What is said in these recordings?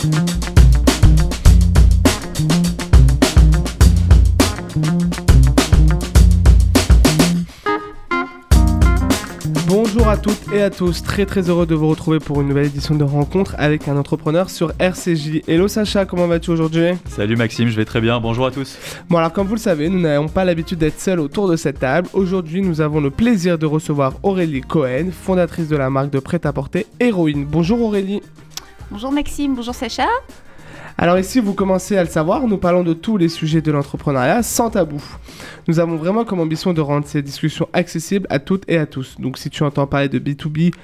Bonjour à toutes et à tous, très très heureux de vous retrouver pour une nouvelle édition de rencontre avec un entrepreneur sur RCJ. Hello Sacha, comment vas-tu aujourd'hui? Salut Maxime, je vais très bien, bonjour à tous. Bon alors comme vous le savez, nous n'avons pas l'habitude d'être seuls autour de cette table. Aujourd'hui nous avons le plaisir de recevoir Aurélie Cohen, fondatrice de la marque de prêt-à-porter Héroïne. Bonjour Aurélie. Bonjour Maxime, bonjour Sacha. Alors ici, vous commencez à le savoir, nous parlons de tous les sujets de l'entrepreneuriat sans tabou. Nous avons vraiment comme ambition de rendre ces discussions accessibles à toutes et à tous. Donc si tu entends parler de B2B,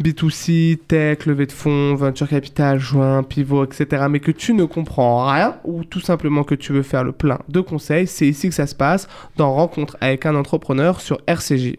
B2C, tech, levée de fonds, venture capital, joint, pivot, etc., mais que tu ne comprends rien ou tout simplement que tu veux faire le plein de conseils, c'est ici que ça se passe dans Rencontre avec un entrepreneur sur RCJ.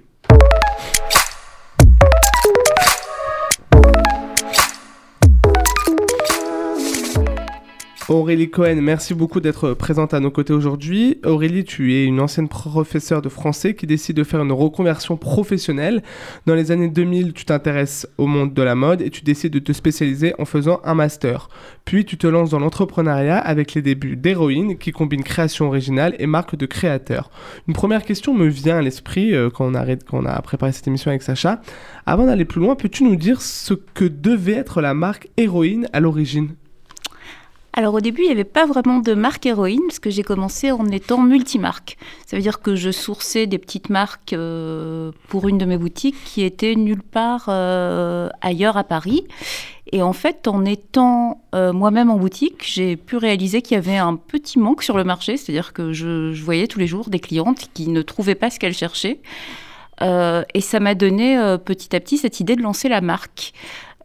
Aurélie Cohen, merci beaucoup d'être présente à nos côtés aujourd'hui. Aurélie, tu es une ancienne professeure de français qui décide de faire une reconversion professionnelle. Dans les années 2000, tu t'intéresses au monde de la mode et tu décides de te spécialiser en faisant un master. Puis tu te lances dans l'entrepreneuriat avec les débuts d'Héroïne qui combine création originale et marque de créateur. Une première question me vient à l'esprit euh, quand, quand on a préparé cette émission avec Sacha. Avant d'aller plus loin, peux-tu nous dire ce que devait être la marque Héroïne à l'origine? Alors au début, il n'y avait pas vraiment de marque héroïne, parce que j'ai commencé en étant multimarque. Ça veut dire que je sourçais des petites marques euh, pour une de mes boutiques qui étaient nulle part euh, ailleurs à Paris. Et en fait, en étant euh, moi-même en boutique, j'ai pu réaliser qu'il y avait un petit manque sur le marché, c'est-à-dire que je, voyais tous les jours des clientes qui ne trouvaient pas ce qu'elles cherchaient. et ça m'a donné petit à petit cette idée de lancer la marque.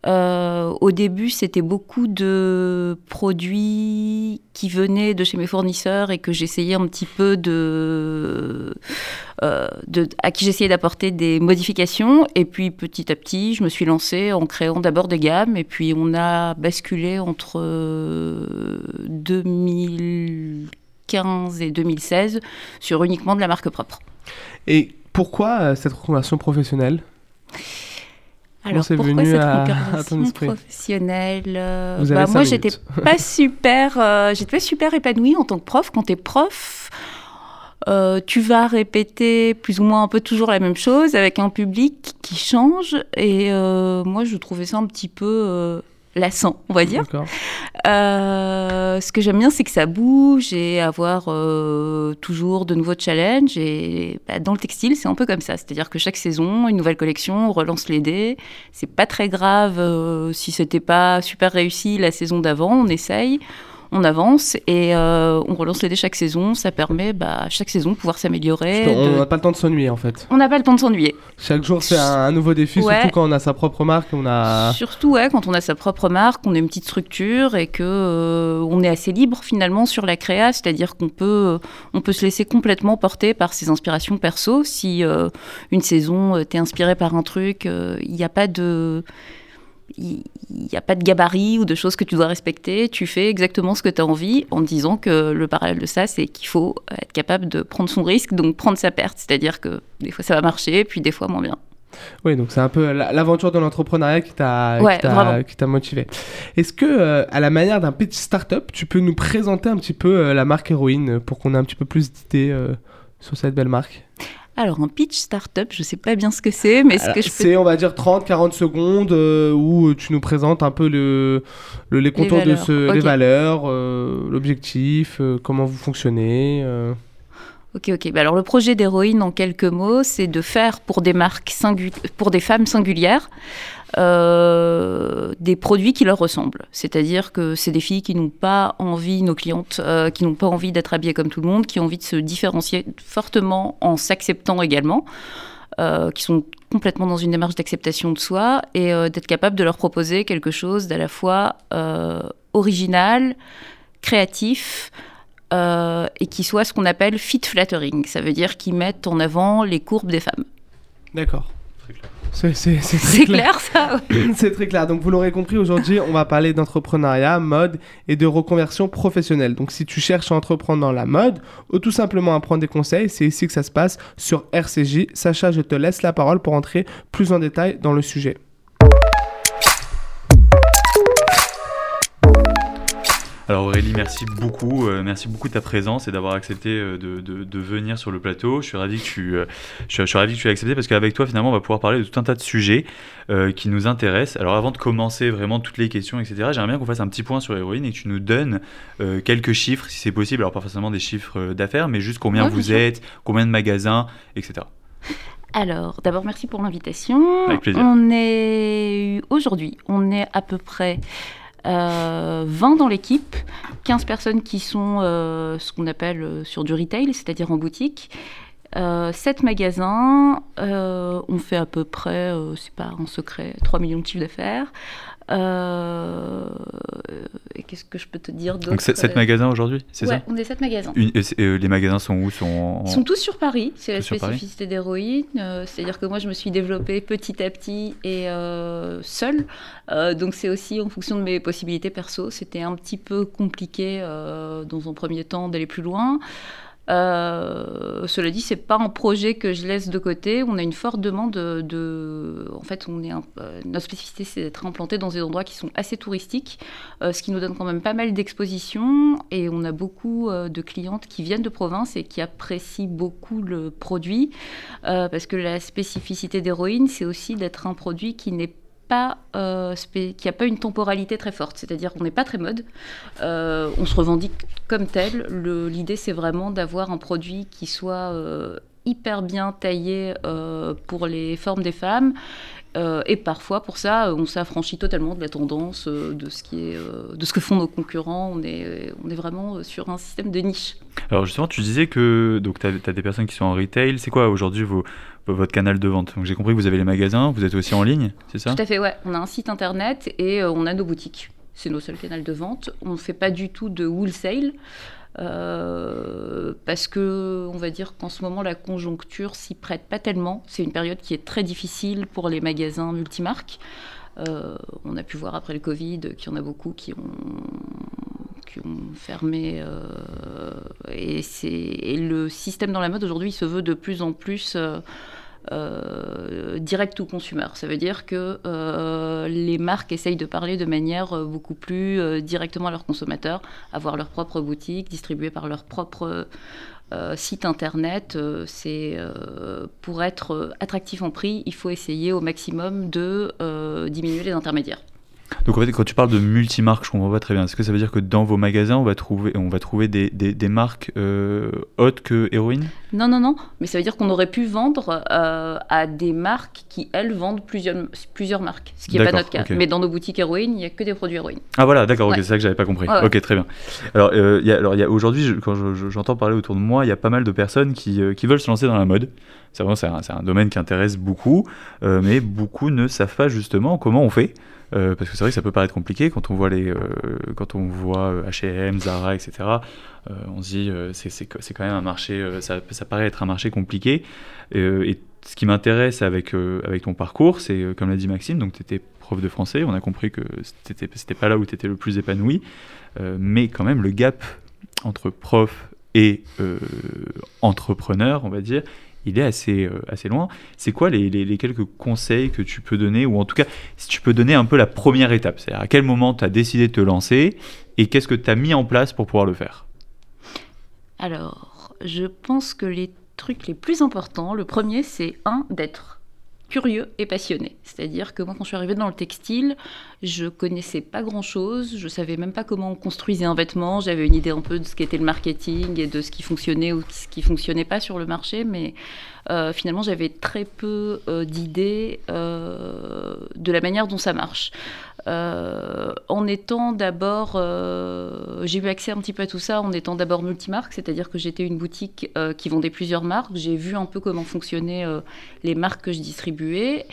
Euh, au début, c'était beaucoup de produits qui venaient de chez mes fournisseurs et que j'essayais un petit peu euh, de à qui j'essayais d'apporter des modifications. Et puis petit à petit, je me suis lancée en créant d'abord des gammes et puis on a basculé entre 2015 et 2016 sur uniquement de la marque propre. Et pourquoi euh, cette reconversion professionnelle? Alors pourquoi venu cette à, professionnelle euh, bah, Moi, j'étais pas super, euh, j'étais pas super épanouie en tant que prof. Quand tu es prof, euh, tu vas répéter plus ou moins un peu toujours la même chose avec un public qui change. Et moi, je trouvais ça un petit peu lassant, on va dire. Euh, ce que j'aime bien, c'est que ça bouge et avoir euh, toujours de nouveaux challenges. Et bah, dans le textile, c'est un peu comme ça. C'est-à-dire que chaque saison, une nouvelle collection, on relance les dés. C'est pas très grave euh, si c'était pas super réussi la saison d'avant, on essaye on avance et euh, on relance les dés chaque saison. Ça permet bah, chaque saison de pouvoir s'améliorer. On n'a pas le temps de s'ennuyer en fait. On n'a pas le temps de s'ennuyer. Chaque jour c'est un, nouveau défi, surtout quand on a sa propre marque. On a... Surtout ouais, quand on a sa propre marque, on a une petite structure et que euh, on est assez libre finalement sur la créa, c'est-à-dire qu'on peut, on peut se laisser complètement porter par ses inspirations perso. Si euh, une saison t'es inspiré par un truc, il n'y a pas de il n'y a pas de gabarit ou de choses que tu dois respecter. Tu fais exactement ce que tu as envie en disant que le parallèle de ça, c'est qu'il faut être capable de prendre son risque, donc prendre sa perte. C'est-à-dire que des fois ça va marcher, puis des fois moins bien. Oui, donc c'est un peu l'aventure de l'entrepreneuriat qui t'a motivé. Est-ce que, euh, à la manière d'un pitch startup, tu peux nous présenter un petit peu euh, la marque Héroïne pour qu'on ait un petit peu plus d'idées euh, sur cette belle marque? Alors, un pitch startup, je ne sais pas bien ce que c'est, mais ce que je C'est, on va dire, 30-40 secondes euh, où tu nous présentes un peu le, les contours de ce, les valeurs, euh, l'objectif, euh, comment vous fonctionnez. Ok, ok. Bah, alors, le projet d'héroïne, en quelques mots, c'est de faire pour des marques pour des femmes singulières euh, des produits qui leur ressemblent. C'est-à-dire que c'est des filles qui n'ont pas envie, nos clientes, euh, qui n'ont pas envie d'être habillées comme tout le monde, qui ont envie de se différencier fortement en s'acceptant également, euh, qui sont complètement dans une démarche d'acceptation de soi et d'être capable de leur proposer quelque chose d'à la fois original, créatif, et qui soit ce qu'on appelle fit flattering. Ça veut dire qu'ils mettent en avant les courbes des femmes. D'accord. C'est clair. clair. ça C'est très clair. Donc vous l'aurez compris, aujourd'hui on va parler d'entrepreneuriat, mode et de reconversion professionnelle. Donc si tu cherches à entreprendre dans la mode ou tout simplement à prendre des conseils, c'est ici que ça se passe sur RCJ. Sacha, je te laisse la parole pour entrer plus en détail dans le sujet. Alors Aurélie, merci beaucoup, euh, merci beaucoup de ta présence et d'avoir accepté euh, de, de, venir sur le plateau. Je suis ravi que tu, euh, je, suis, ravi que tu aies accepté parce qu'avec toi finalement on va pouvoir parler de tout un tas de sujets qui nous intéressent. Alors avant de commencer vraiment toutes les questions, etc., j'aimerais bien qu'on fasse un petit point sur Héroïne et que tu nous donnes quelques chiffres si c'est possible. Alors pas forcément des chiffres d'affaires, mais juste combien vous êtes, combien de magasins, etc. Alors, d'abord, merci pour l'invitation. Avec plaisir. On est aujourd'hui, on est à peu près 20 euh, dans l'équipe, 15 personnes qui sont euh, ce qu'on appelle euh, sur du retail, c'est-à-dire en boutique. 7 magasins, on fait à peu près, c'est pas en secret, 3 millions de chiffres d'affaires. Euh, qu'est-ce que je peux te dire d'autre Donc 7 magasins aujourd'hui, c'est ouais, on est 7 magasins. Euh, les magasins sont où? Sont Ils sont tous sur Paris, c'est la spécificité d'Héroïne. Euh, c'est-à-dire que moi je me suis développée petit à petit et seule. donc c'est aussi en fonction de mes possibilités perso. C'était un petit peu compliqué dans un premier temps d'aller plus loin. Euh, cela dit, c'est pas un projet que je laisse de côté. On a une forte demande de. En fait, on euh, notre spécificité, c'est d'être implanté dans des endroits qui sont assez touristiques, euh, ce qui nous donne quand même pas mal d'expositions. Et on a beaucoup de clientes qui viennent de province et qui apprécient beaucoup le produit, parce que la spécificité d'héroïne, c'est aussi d'être un produit qui n'est euh, qui n'a pas une temporalité très forte, c'est-à-dire qu'on n'est pas très mode, euh, on se revendique comme tel. L'idée, c'est vraiment d'avoir un produit qui soit euh, hyper bien taillé pour les formes des femmes. Et parfois, pour ça, on s'affranchit totalement de la tendance, de, ce qui est, de ce que font nos concurrents. On est, on est vraiment sur un système de niche. Alors justement, tu disais que tu as, as, des personnes qui sont en retail. C'est quoi aujourd'hui votre canal de vente? J'ai compris que vous avez les magasins, vous êtes aussi en ligne, c'est ça? Tout à fait, ouais. On a un site internet et euh, on a nos boutiques. C'est nos seuls canaux de vente. On ne fait pas du tout de wholesale. Euh, parce que on va dire qu'en ce moment la conjoncture s'y prête pas tellement. C'est une période qui est très difficile pour les magasins multimarques. Euh, on a pu voir après le Covid qu'il y en a beaucoup qui ont, fermé. et, et, le système dans la mode aujourd'hui se veut de plus en plus euh, direct to consumer. Ça veut dire que euh, les marques essayent de parler de manière euh, beaucoup plus directement à leurs consommateurs, avoir leur propre boutique, distribuée par leur propre site internet. c'est pour être attractif en prix, il faut essayer au maximum de diminuer les intermédiaires. Donc en fait, quand tu parles de multimarques, je comprends pas très bien. Est-ce que ça veut dire que dans vos magasins, on va trouver, on va trouver des, des, marques euh, autres que Héroïne Non, non, non. Mais ça veut dire qu'on aurait pu vendre euh, à des marques qui, elles, vendent plusieurs, plusieurs marques. Ce qui n'est pas notre cas. Mais dans nos boutiques Héroïne, il n'y a que des produits Héroïne. Ah voilà, d'accord, c'est ça que j'avais pas compris. Ok, très bien. Alors, euh, y a, alors y a, aujourd'hui, quand j'entends parler autour de moi, il y a pas mal de personnes qui, euh, qui veulent se lancer dans la mode. C'est un, un, domaine qui intéresse beaucoup, mais beaucoup ne savent pas justement comment on fait. Euh, parce que c'est vrai que ça peut paraître compliqué quand on voit les, euh, quand on voit H&M, Zara, etc. on se dit c'est, quand même un marché, ça, ça, paraît être un marché compliqué. et ce qui m'intéresse avec, avec ton parcours, c'est comme l'a dit Maxime, donc tu étais prof de français, on a compris que c'était pas là où tu étais le plus épanoui, mais quand même le gap entre prof et entrepreneur, on va dire, il est assez, euh, assez loin. C'est quoi les, les, quelques conseils que tu peux donner, ou en tout cas, si tu peux donner un peu la première étape, c'est-à-dire à quel moment tu as décidé de te lancer et qu'est-ce que tu as mis en place pour pouvoir le faire? Alors, je pense que les trucs les plus importants, le premier, c'est un, d'être curieux et passionné. C'est-à-dire que moi, quand je suis arrivée dans le textile, je connaissais pas grand-chose, je savais même pas comment on construisait un vêtement, j'avais une idée un peu de ce qu'était le marketing et de ce qui fonctionnait ou ce qui fonctionnait pas sur le marché, mais euh, finalement, j'avais très peu euh, d'idées euh, de la manière dont ça marche. En étant d'abord, j'ai eu accès un petit peu à tout ça en étant d'abord multimarque, c'est-à-dire que j'étais une boutique qui vendait plusieurs marques. J'ai vu un peu comment fonctionnaient les marques que je distribuais.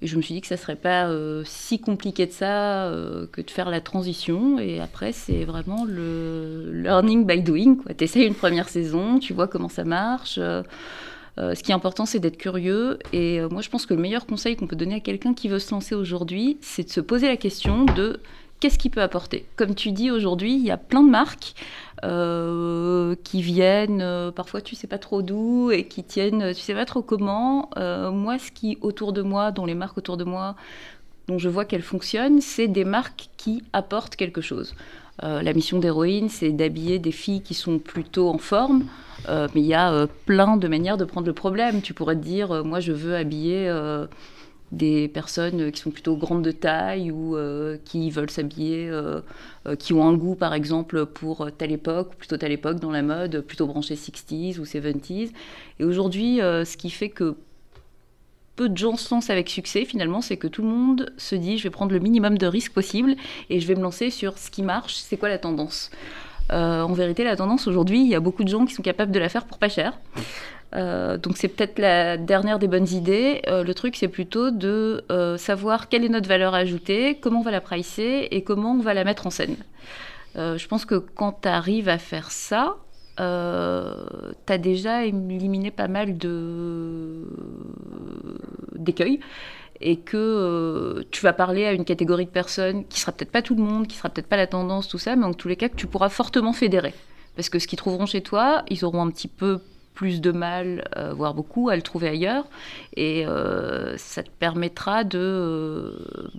Et je me suis dit que ça serait pas si compliqué de ça que de faire la transition. Et après, c'est vraiment le learning by doing. Tu essayes une première saison, tu vois comment ça marche. Euh, ce qui est important, c'est d'être curieux. Et euh, moi, je pense que le meilleur conseil qu'on peut donner à quelqu'un qui veut se lancer aujourd'hui, c'est de se poser la question de qu'est-ce qu'il peut apporter. Comme tu dis aujourd'hui, il y a plein de marques euh, qui viennent, parfois tu sais pas trop d'où, et qui tiennent, tu sais pas trop comment. moi, ce qui autour de moi, dont les marques autour de moi dont je vois qu'elles fonctionnent, c'est des marques qui apportent quelque chose. La mission d'héroïne, c'est d'habiller des filles qui sont plutôt en forme, mais il y a plein de manières de prendre le problème. Tu pourrais te dire, moi je veux habiller des personnes qui sont plutôt grandes de taille ou euh, qui veulent s'habiller, euh, euh, qui ont un goût par exemple pour telle époque, plutôt telle époque dans la mode, plutôt branché 60s ou 70s. Et aujourd'hui, ce qui fait que peu de gens se lancent avec succès finalement, c'est que tout le monde se dit je vais prendre le minimum de risques possible et je vais me lancer sur ce qui marche, c'est quoi la tendance. en vérité, la tendance aujourd'hui, il y a beaucoup de gens qui sont capables de la faire pour pas cher. Euh, donc c'est peut-être la dernière des bonnes idées. Euh, le truc, c'est plutôt de euh, savoir quelle est notre valeur ajoutée, comment on va la pricer et comment on va la mettre en scène. je pense que quand tu arrives à faire ça, tu as déjà éliminé pas mal d'écueils et que tu vas parler à une catégorie de personnes qui sera peut-être pas tout le monde, qui sera peut-être pas la tendance, tout ça, mais en tous les cas que tu pourras fortement fédérer. Parce que ce qu'ils trouveront chez toi, ils auront un petit peu plus de mal, euh, voire beaucoup, à le trouver ailleurs. Et euh, ça te permettra de euh,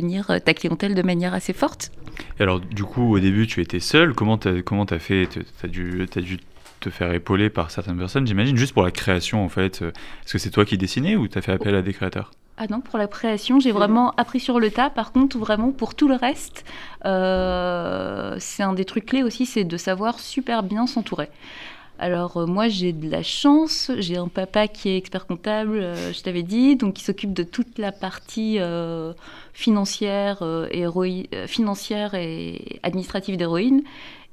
tenir ta clientèle de manière assez forte. Et alors, du coup, au début, tu étais seule. Comment tu as, comment as fait? Tu as dû, as dû te faire épauler par certaines personnes, j'imagine, juste pour la création, en fait. Est-ce que c'est toi qui dessinais ou tu as fait appel à des créateurs? Ah non, pour la création, j'ai vraiment appris sur le tas. Par contre, vraiment, pour tout le reste, c'est un des trucs clés aussi, c'est de savoir super bien s'entourer. Alors euh, moi j'ai de la chance, j'ai un papa qui est expert comptable, euh, je t'avais dit, donc qui s'occupe de toute la partie euh, financière, et administrative d'héroïne.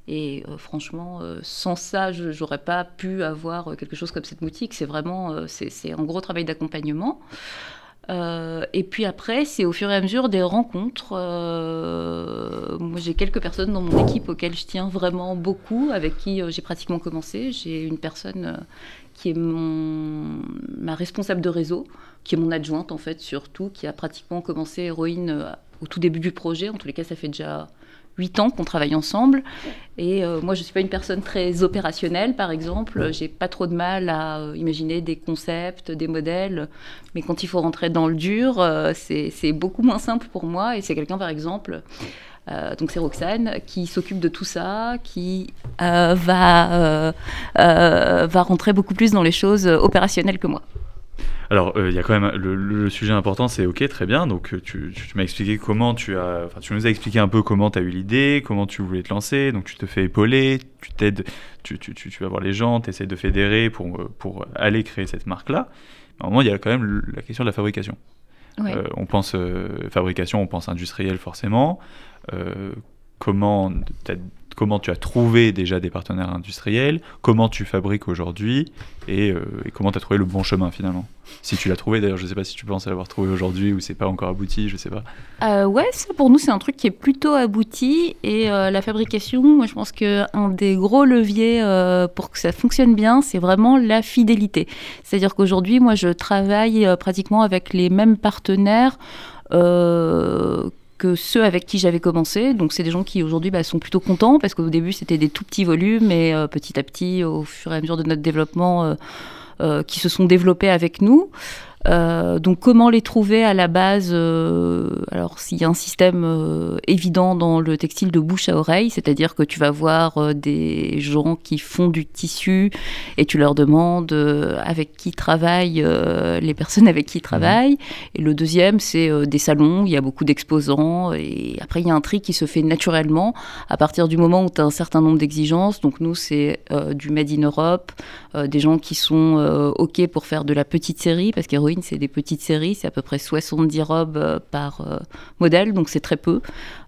Et franchement, sans ça, je n'aurais pas pu avoir quelque chose comme cette boutique. C'est vraiment, c'est un gros travail d'accompagnement. Euh, et puis après, c'est au fur et à mesure des rencontres. Euh, moi, j'ai quelques personnes dans mon équipe auxquelles je tiens vraiment beaucoup, avec qui euh, j'ai pratiquement commencé. J'ai une personne qui est mon, ma responsable de réseau, qui est mon adjointe en fait, surtout, qui a pratiquement commencé héroïne au tout début du projet. En tous les cas, ça fait déjà huit ans qu'on travaille ensemble. Et euh, moi, je ne suis pas une personne très opérationnelle, par exemple. J'ai pas trop de mal à euh, imaginer des concepts, des modèles. Mais quand il faut rentrer dans le dur, euh, c'est beaucoup moins simple pour moi. Et c'est quelqu'un, par exemple, donc c'est Roxane qui s'occupe de tout ça, qui va, va rentrer beaucoup plus dans les choses opérationnelles que moi. Alors, euh, il y a quand même le, sujet important, c'est ok, très bien. Donc, euh, tu, m'as expliqué comment tu as, enfin, tu nous as expliqué un peu comment tu as eu l'idée, comment tu voulais te lancer. Donc, tu te fais épauler, tu t'aides, tu, vas voir les gens, tu essaies de fédérer pour, euh, pour aller créer cette marque-là. À un moment, il y a quand même la question de la fabrication. on pense fabrication, on pense industriel forcément. comment comment tu as trouvé déjà des partenaires industriels, comment tu fabriques aujourd'hui et, euh, comment tu as trouvé le bon chemin finalement. Si tu l'as trouvé d'ailleurs, je ne sais pas si tu penses l'avoir trouvé aujourd'hui ou c'est pas encore abouti, je sais pas. Euh, ouais, ça pour nous c'est un truc qui est plutôt abouti et euh, la fabrication, moi je pense qu'un des gros leviers euh, pour que ça fonctionne bien, c'est vraiment la fidélité. C'est-à-dire qu'aujourd'hui, moi je travaille pratiquement avec les mêmes partenaires ceux avec qui j'avais commencé. Donc c'est des gens qui aujourd'hui bah, sont plutôt contents parce qu'au début c'était des tout petits volumes et euh, petit à petit, au fur et à mesure de notre développement, euh, euh, qui se sont développés avec nous. Euh, donc comment les trouver à la base euh, Alors s'il y a un système euh, évident dans le textile de bouche à oreille, c'est-à-dire que tu vas voir des gens qui font du tissu et tu leur demandes avec qui travaillent les personnes avec qui ils travaillent. Et le deuxième, c'est des salons, il y a beaucoup d'exposants et après il y a un tri qui se fait naturellement à partir du moment où tu as un certain nombre d'exigences. Donc nous, c'est du Made in Europe, des gens qui sont OK pour faire de la petite série parce qu'Héroïne c'est des petites séries, c'est à peu près 70 robes euh, par euh, modèle, donc c'est très peu.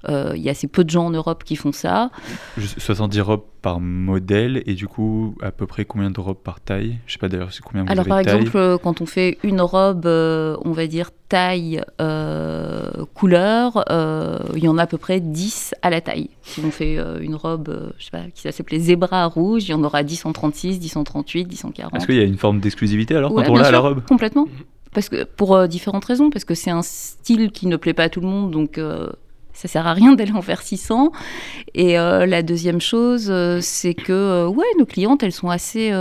Euh, il y a assez peu de gens en Europe qui font ça. 70 robes par modèle, et du coup, à peu près combien de robes par taille? Je sais pas d'ailleurs, c'est combien vous Alors, par exemple, quand on fait une robe, on va dire taille, couleur, il y en a à peu près 10 à la taille. Si on fait une robe, je sais pas, qui s'appelait Zebra rouge, il y en aura 10 en 36, 10 en 38, 10 en 40. Est-ce qu'il y a une forme d'exclusivité alors quand on l'a à la robe? Complètement. Parce que pour euh, différentes raisons, parce que c'est un style qui ne plaît pas à tout le monde, donc euh, ça sert à rien d'aller en faire 600. Et euh, la deuxième chose, c'est que ouais, nos clientes, elles sont assez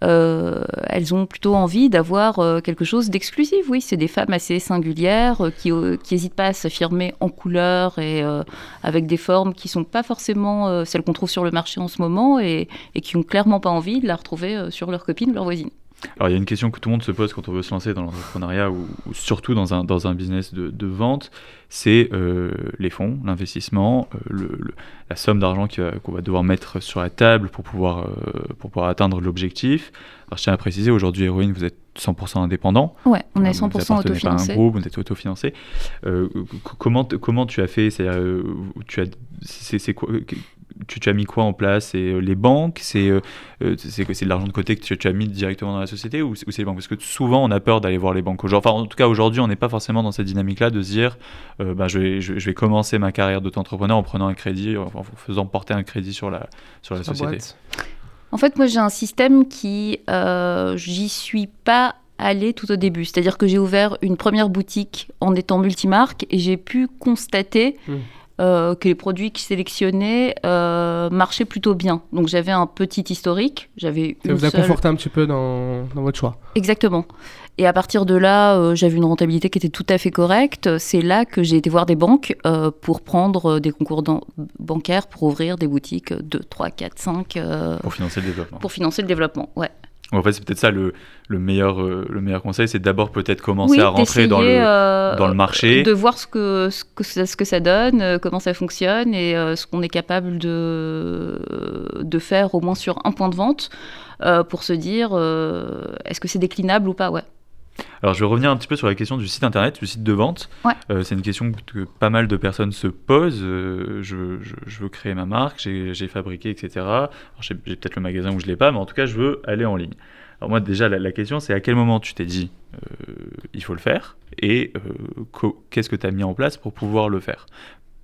elles ont plutôt envie d'avoir quelque chose d'exclusif. Oui, c'est des femmes assez singulières qui n'hésitent pas à s'affirmer en couleur et avec des formes qui sont pas forcément celles qu'on trouve sur le marché en ce moment et, qui ont clairement pas envie de la retrouver sur leurs copines, leurs voisines. Alors il y a une question que tout le monde se pose quand on veut se lancer dans l'entrepreneuriat ou, surtout dans un, dans un business de, de vente, c'est euh, les fonds, l'investissement, euh, le, la somme d'argent qu'on va devoir mettre sur la table pour pouvoir, euh, pour pouvoir atteindre l'objectif. Alors je tiens à préciser, aujourd'hui Héroïne, vous êtes 100% indépendant. Ouais, on est 100% autofinancé. Vous pas un groupe, vous êtes autofinancé. comment, comment tu as fait C'est tu as, c'est quoi tu, as mis quoi en place? C'est euh, les banques? C'est euh, euh, c'est de l'argent de côté que tu, as mis directement dans la société ou, c'est les banques? Parce que souvent, on a peur d'aller voir les banques. Enfin, en tout cas, aujourd'hui, on n'est pas forcément dans cette dynamique-là de se dire bah, je, vais, je, vais commencer ma carrière d'auto-entrepreneur en prenant un crédit, en, faisant porter un crédit sur la, sur la société. En fait, moi, j'ai un système qui, j'y suis pas allé tout au début. C'est-à-dire que j'ai ouvert une première boutique en étant multimarque et j'ai pu constater mmh. Euh, que les produits qui sélectionnaient euh, marchaient plutôt bien. Donc j'avais un petit historique. J'avais Ça vous a conforté un petit peu dans, dans, votre choix. Exactement. Et à partir de là, euh, j'avais une rentabilité qui était tout à fait correcte. C'est là que j'ai été voir des banques pour prendre des concours bancaires pour ouvrir des boutiques 2, 3, 4, 5. pour financer le développement. Pour financer le développement, ouais. En fait, c'est peut-être ça le, le meilleur, euh, le meilleur conseil, c'est d'abord peut-être commencer à rentrer dans le, euh, dans le marché. De voir ce que, ce que, ça, ce que ça donne, euh, comment ça fonctionne et ce qu'on est capable de, de faire au moins sur un point de vente pour se dire est-ce que c'est déclinable ou pas? Ouais. Alors, je vais revenir un petit peu sur la question du site internet, du site de vente. Euh, c'est une question que pas mal de personnes se posent. Euh, je, je, veux créer ma marque, j'ai fabriqué, etc. J'ai peut-être le magasin où je l'ai pas, mais en tout cas, je veux aller en ligne. Alors moi, déjà, la, question, c'est à quel moment tu t'es dit, euh, il faut le faire, et qu'est-ce que tu as mis en place pour pouvoir le faire?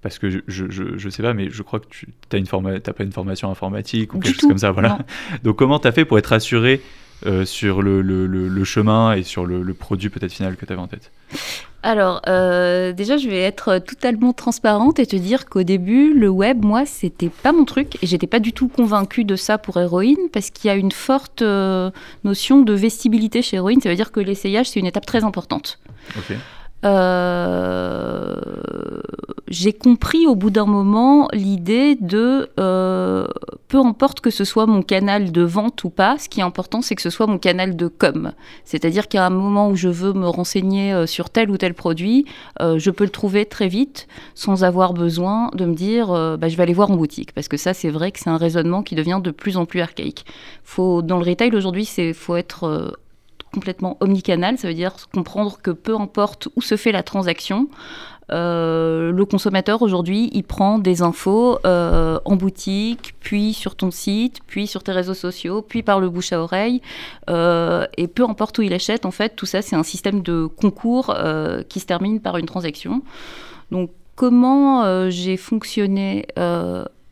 Parce que je, je, je, sais pas, mais je crois que tu n'as pas une formation informatique ou quelque chose comme ça. Voilà. Donc, comment tu as fait pour être assuré euh, sur le, le, le, chemin et sur le, produit peut-être final que tu avais en tête alors, euh, déjà, je vais être totalement transparente et te dire qu'au début, le web, moi, c'était pas mon truc et j'étais pas du tout convaincue de ça pour Héroïne parce qu'il y a une forte euh, notion de vestibilité chez Héroïne. Ça veut dire que l'essayage, c'est une étape très importante. Ok. Euh, j'ai compris au bout d'un moment l'idée de euh, peu importe que ce soit mon canal de vente ou pas, ce qui est important, c'est que ce soit mon canal de com. C'est-à-dire qu'à un moment où je veux me renseigner euh, sur tel ou tel produit, je peux le trouver très vite sans avoir besoin de me dire bah, je vais aller voir en boutique. Parce que ça, c'est vrai que c'est un raisonnement qui devient de plus en plus archaïque. Faut, dans le retail aujourd'hui, il faut être complètement omnicanal, ça veut dire comprendre que peu importe où se fait la transaction, euh, le consommateur aujourd'hui, il prend des infos euh, en boutique, puis sur ton site, puis sur tes réseaux sociaux, puis par le bouche à oreille. Euh, et peu importe où il achète, en fait, tout ça, c'est un système de concours qui se termine par une transaction. Donc, comment j'ai fonctionné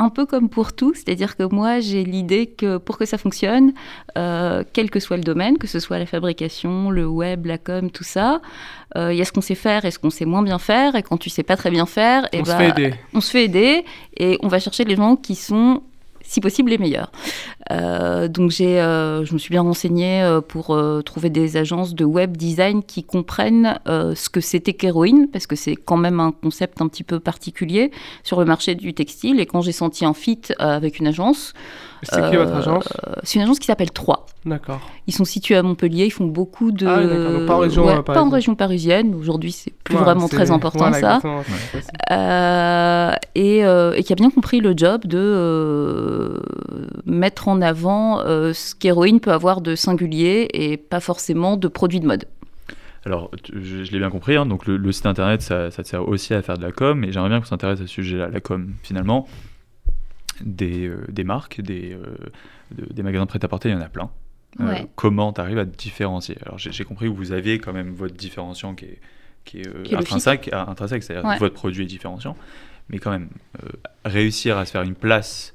un peu comme pour tout, c'est-à-dire que moi j'ai l'idée que pour que ça fonctionne, euh, quel que soit le domaine, que ce soit la fabrication, le web, la com, tout ça, euh, il y a ce qu'on sait faire et ce qu'on sait moins bien faire, et quand tu sais pas très bien faire, et on, se fait bah, aider. on se fait aider et on va chercher les gens qui sont si possible les meilleurs. Euh, donc j'ai, euh, je me suis bien renseignée euh, pour trouver des agences de web design qui comprennent ce que c'était qu'héroïne, parce que c'est quand même un concept un petit peu particulier sur le marché du textile. Et quand j'ai senti un fit avec une agence, c'est qui votre agence C'est une agence qui s'appelle 3. D'accord. Ils sont situés à Montpellier, ils font beaucoup de. Ah, d'accord. pas en région, ouais, pas en région parisienne. Aujourd'hui, c'est plus vraiment très important ça. Euh, et, euh, et, qui a bien compris le job de euh, mettre en avant ce qu'héroïne peut avoir de singulier et pas forcément de produit de mode. Alors, je, l'ai bien compris, hein, donc le, site internet, ça, ça, te sert aussi à faire de la com, et j'aimerais bien qu'on s'intéresse à ce sujet-là, la com, finalement des, euh, des marques, des, euh, des magasins prêt-à-porter, il y en a plein. Euh, comment tu arrives à te différencier? Alors j'ai compris que vous aviez quand même votre différenciant qui est, qui est, intrinsèque, intrinsèque c'est-à-dire que votre produit est différenciant, mais quand même, réussir à se faire une place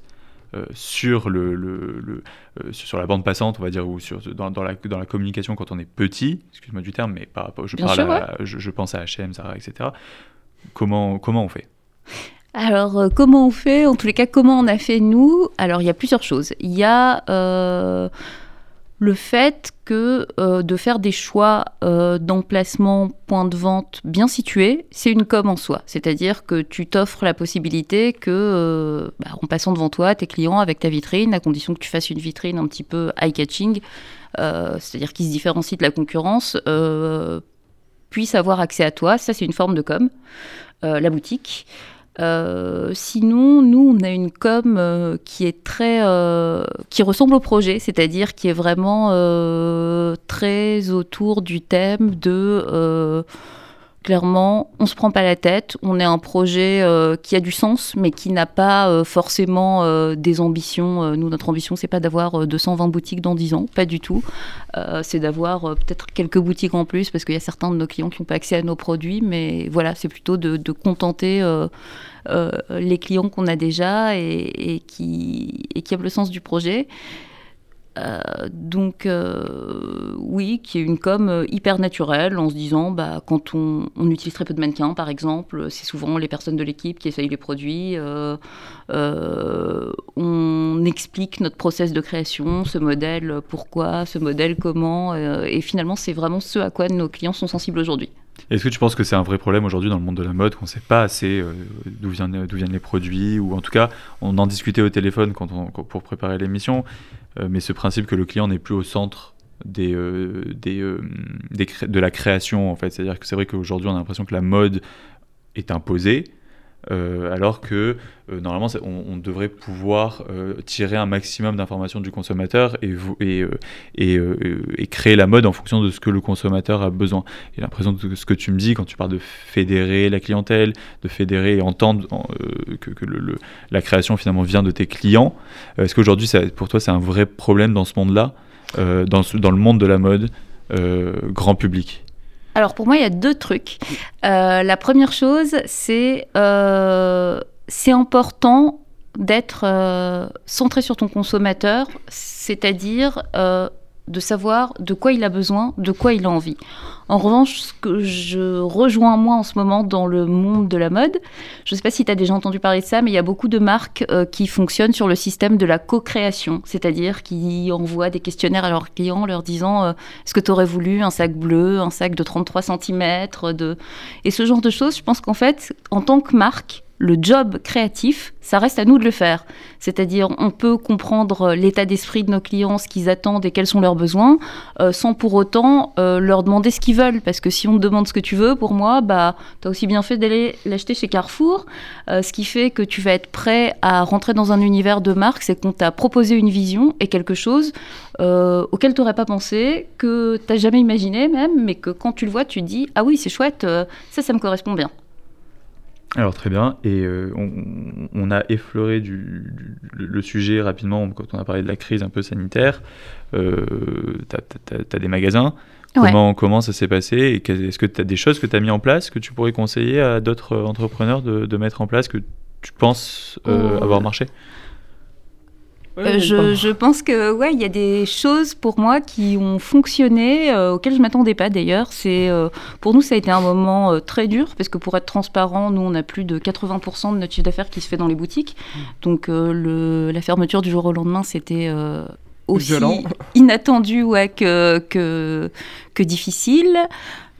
sur, le, le, sur la bande passante, on va dire, ou sur, dans, dans, la, dans la communication quand on est petit, excuse-moi du terme, mais par, je, parle je, je, pense à H&M, Zara, etc. Comment, comment on fait? Alors, euh, comment on fait? En tous les cas, comment on a fait nous? Alors, il y a plusieurs choses. Il y a euh, le fait que euh, de faire des choix d'emplacement, point de vente bien situés, c'est une com en soi. C'est-à-dire que tu t'offres la possibilité que, bah, en passant devant toi, tes clients avec ta vitrine, à condition que tu fasses une vitrine un petit peu eye-catching, c'est-à-dire qui se différencie de la concurrence, puissent avoir accès à toi. Ça, c'est une forme de com. la boutique. Euh, sinon, nous, on a une com euh, qui est très, euh, qui ressemble au projet, c'est-à-dire qui est vraiment très autour du thème de clairement, on se prend pas la tête. On est un projet qui a du sens, mais qui n'a pas forcément des ambitions. nous, notre ambition, c'est pas d'avoir 220 boutiques dans 10 ans, pas du tout. c'est d'avoir peut-être quelques boutiques en plus, parce qu'il y a certains de nos clients qui n'ont pas accès à nos produits, mais voilà, c'est plutôt de, contenter euh, les clients qu'on a déjà et, qui, et qui aiment le sens du projet. Euh, donc euh, oui, qui est une com hyper naturelle en se disant, bah, quand on, utilise très peu de mannequins, par exemple, c'est souvent les personnes de l'équipe qui essayent les produits. on explique notre process de création, ce modèle pourquoi, ce modèle comment, et finalement c'est vraiment ce à quoi nos clients sont sensibles aujourd'hui. Est-ce que tu penses que c'est un vrai problème aujourd'hui dans le monde de la mode, qu'on ne sait pas assez euh, d'où viennent, les produits, ou en tout cas, on en discutait au téléphone pour préparer l'émission, euh, mais ce principe que le client n'est plus au centre euh, des, de la création, en fait. C'est-à-dire que c'est vrai qu'aujourd'hui, on a l'impression que la mode est imposée, euh, alors que euh, normalement on, devrait pouvoir euh, tirer un maximum d'informations du consommateur et, et, et, créer la mode en fonction de ce que le consommateur a besoin. J'ai l'impression que ce que tu me dis quand tu parles de fédérer la clientèle, de fédérer et entendre que, la création finalement vient de tes clients, est-ce qu'aujourd'hui pour toi c'est un vrai problème dans ce monde-là, dans, dans, le monde de la mode grand public? Alors pour moi, il y a deux trucs. Euh, la première chose, c'est euh, c'est important d'être euh, centré sur ton consommateur, c'est-à-dire de savoir de quoi il a besoin, de quoi il a envie. En revanche, ce que je rejoins moi en ce moment dans le monde de la mode, je ne sais pas si tu as déjà entendu parler de ça, mais il y a beaucoup de marques euh, qui fonctionnent sur le système de la co-création, c'est-à-dire qui envoient des questionnaires à leurs clients leur disant euh, est-ce que tu aurais voulu un sac bleu, un sac de 33 cm de... Et ce genre de choses, je pense qu'en fait, en tant que marque, le job créatif, ça reste à nous de le faire. C'est-à-dire, on peut comprendre l'état d'esprit de nos clients, ce qu'ils attendent et quels sont leurs besoins, euh, sans pour autant euh, leur demander ce qu'ils veulent. Parce que si on te demande ce que tu veux, pour moi, bah, tu as aussi bien fait d'aller l'acheter chez Carrefour. Euh, ce qui fait que tu vas être prêt à rentrer dans un univers de marque, c'est qu'on t'a proposé une vision et quelque chose auquel tu n'aurais pas pensé, que tu n'as jamais imaginé même, mais que quand tu le vois, tu te dis, ah oui, c'est chouette, ça, ça me correspond bien. Alors très bien, et euh, on, a effleuré du, le sujet rapidement quand on a parlé de la crise un peu sanitaire. Euh, tu as, des magasins. Comment, comment ça s'est passé et Est-ce que tu as des choses que tu as mis en place que tu pourrais conseiller à d'autres entrepreneurs de, mettre en place que tu penses euh, avoir marché? Euh, je, pense que ouais, il y a des choses pour moi qui ont fonctionné, euh, auxquelles je m'attendais pas d'ailleurs. C'est euh, pour nous ça a été un moment très dur parce que pour être transparent, nous on a plus de 80% de notre chiffre d'affaires qui se fait dans les boutiques. Mm. Donc le, la fermeture du jour au lendemain, c'était aussi inattendu ouais, que, que, que difficile.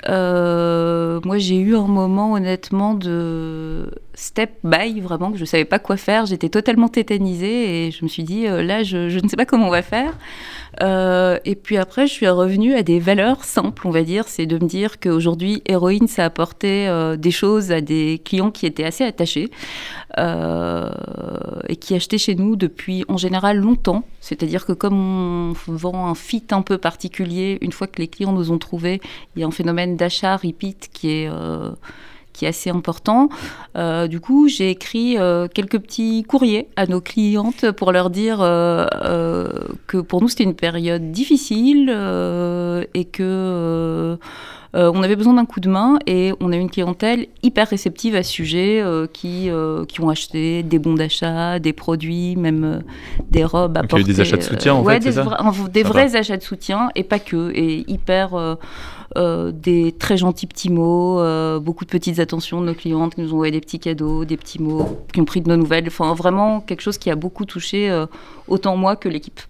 Euh, moi, j'ai eu un moment, honnêtement, de step by, vraiment, que je ne savais pas quoi faire. J'étais totalement tétanisée et je me suis dit, euh, là, je, ne sais pas comment on va faire. Euh, et puis après, je suis revenue à des valeurs simples, on va dire. C'est de me dire qu'aujourd'hui, Héroïne, ça apportait euh, des choses à des clients qui étaient assez attachés euh, et qui achetaient chez nous depuis, en général, longtemps. C'est-à-dire que comme on vend un fit un peu particulier, une fois que les clients nous ont trouvés, il y a un phénomène d'achat repeat qui est qui est assez important. Euh, du coup, j'ai écrit euh, quelques petits courriers à nos clientes pour leur dire euh, que pour nous, c'était une période difficile et que euh, on avait besoin d'un coup de main et on a une clientèle hyper réceptive à ce sujet euh, qui, euh, qui ont acheté des bons d'achat, des produits, même des robes à porter. des achats de soutien en fait, des, des vrais achats de soutien et pas que, et hyper. des très gentils petits mots, beaucoup de petites attentions de nos clientes qui nous ont envoyé des petits cadeaux, des petits mots, qui ont pris de nos nouvelles. Enfin, vraiment quelque chose qui a beaucoup touché autant moi que l'équipe.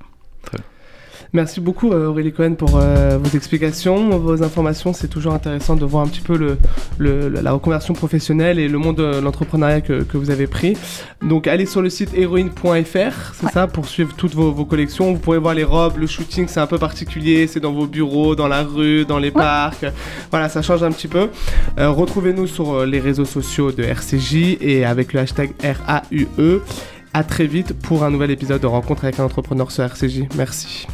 Merci beaucoup Aurélie Cohen pour vos explications, vos informations. C'est toujours intéressant de voir un petit peu le, la reconversion professionnelle et le monde de l'entrepreneuriat que, que, vous avez pris. Donc allez sur le site héroïne.fr, c'est ça, pour suivre toutes vos, vos, collections. Vous pourrez voir les robes, le shooting, c'est un peu particulier, c'est dans vos bureaux, dans la rue, dans les parcs. Voilà, ça change un petit peu. Retrouvez-nous sur les réseaux sociaux de RCJ et avec le hashtag RAUE. À très vite pour un nouvel épisode de Rencontre avec un entrepreneur sur RCJ. Merci.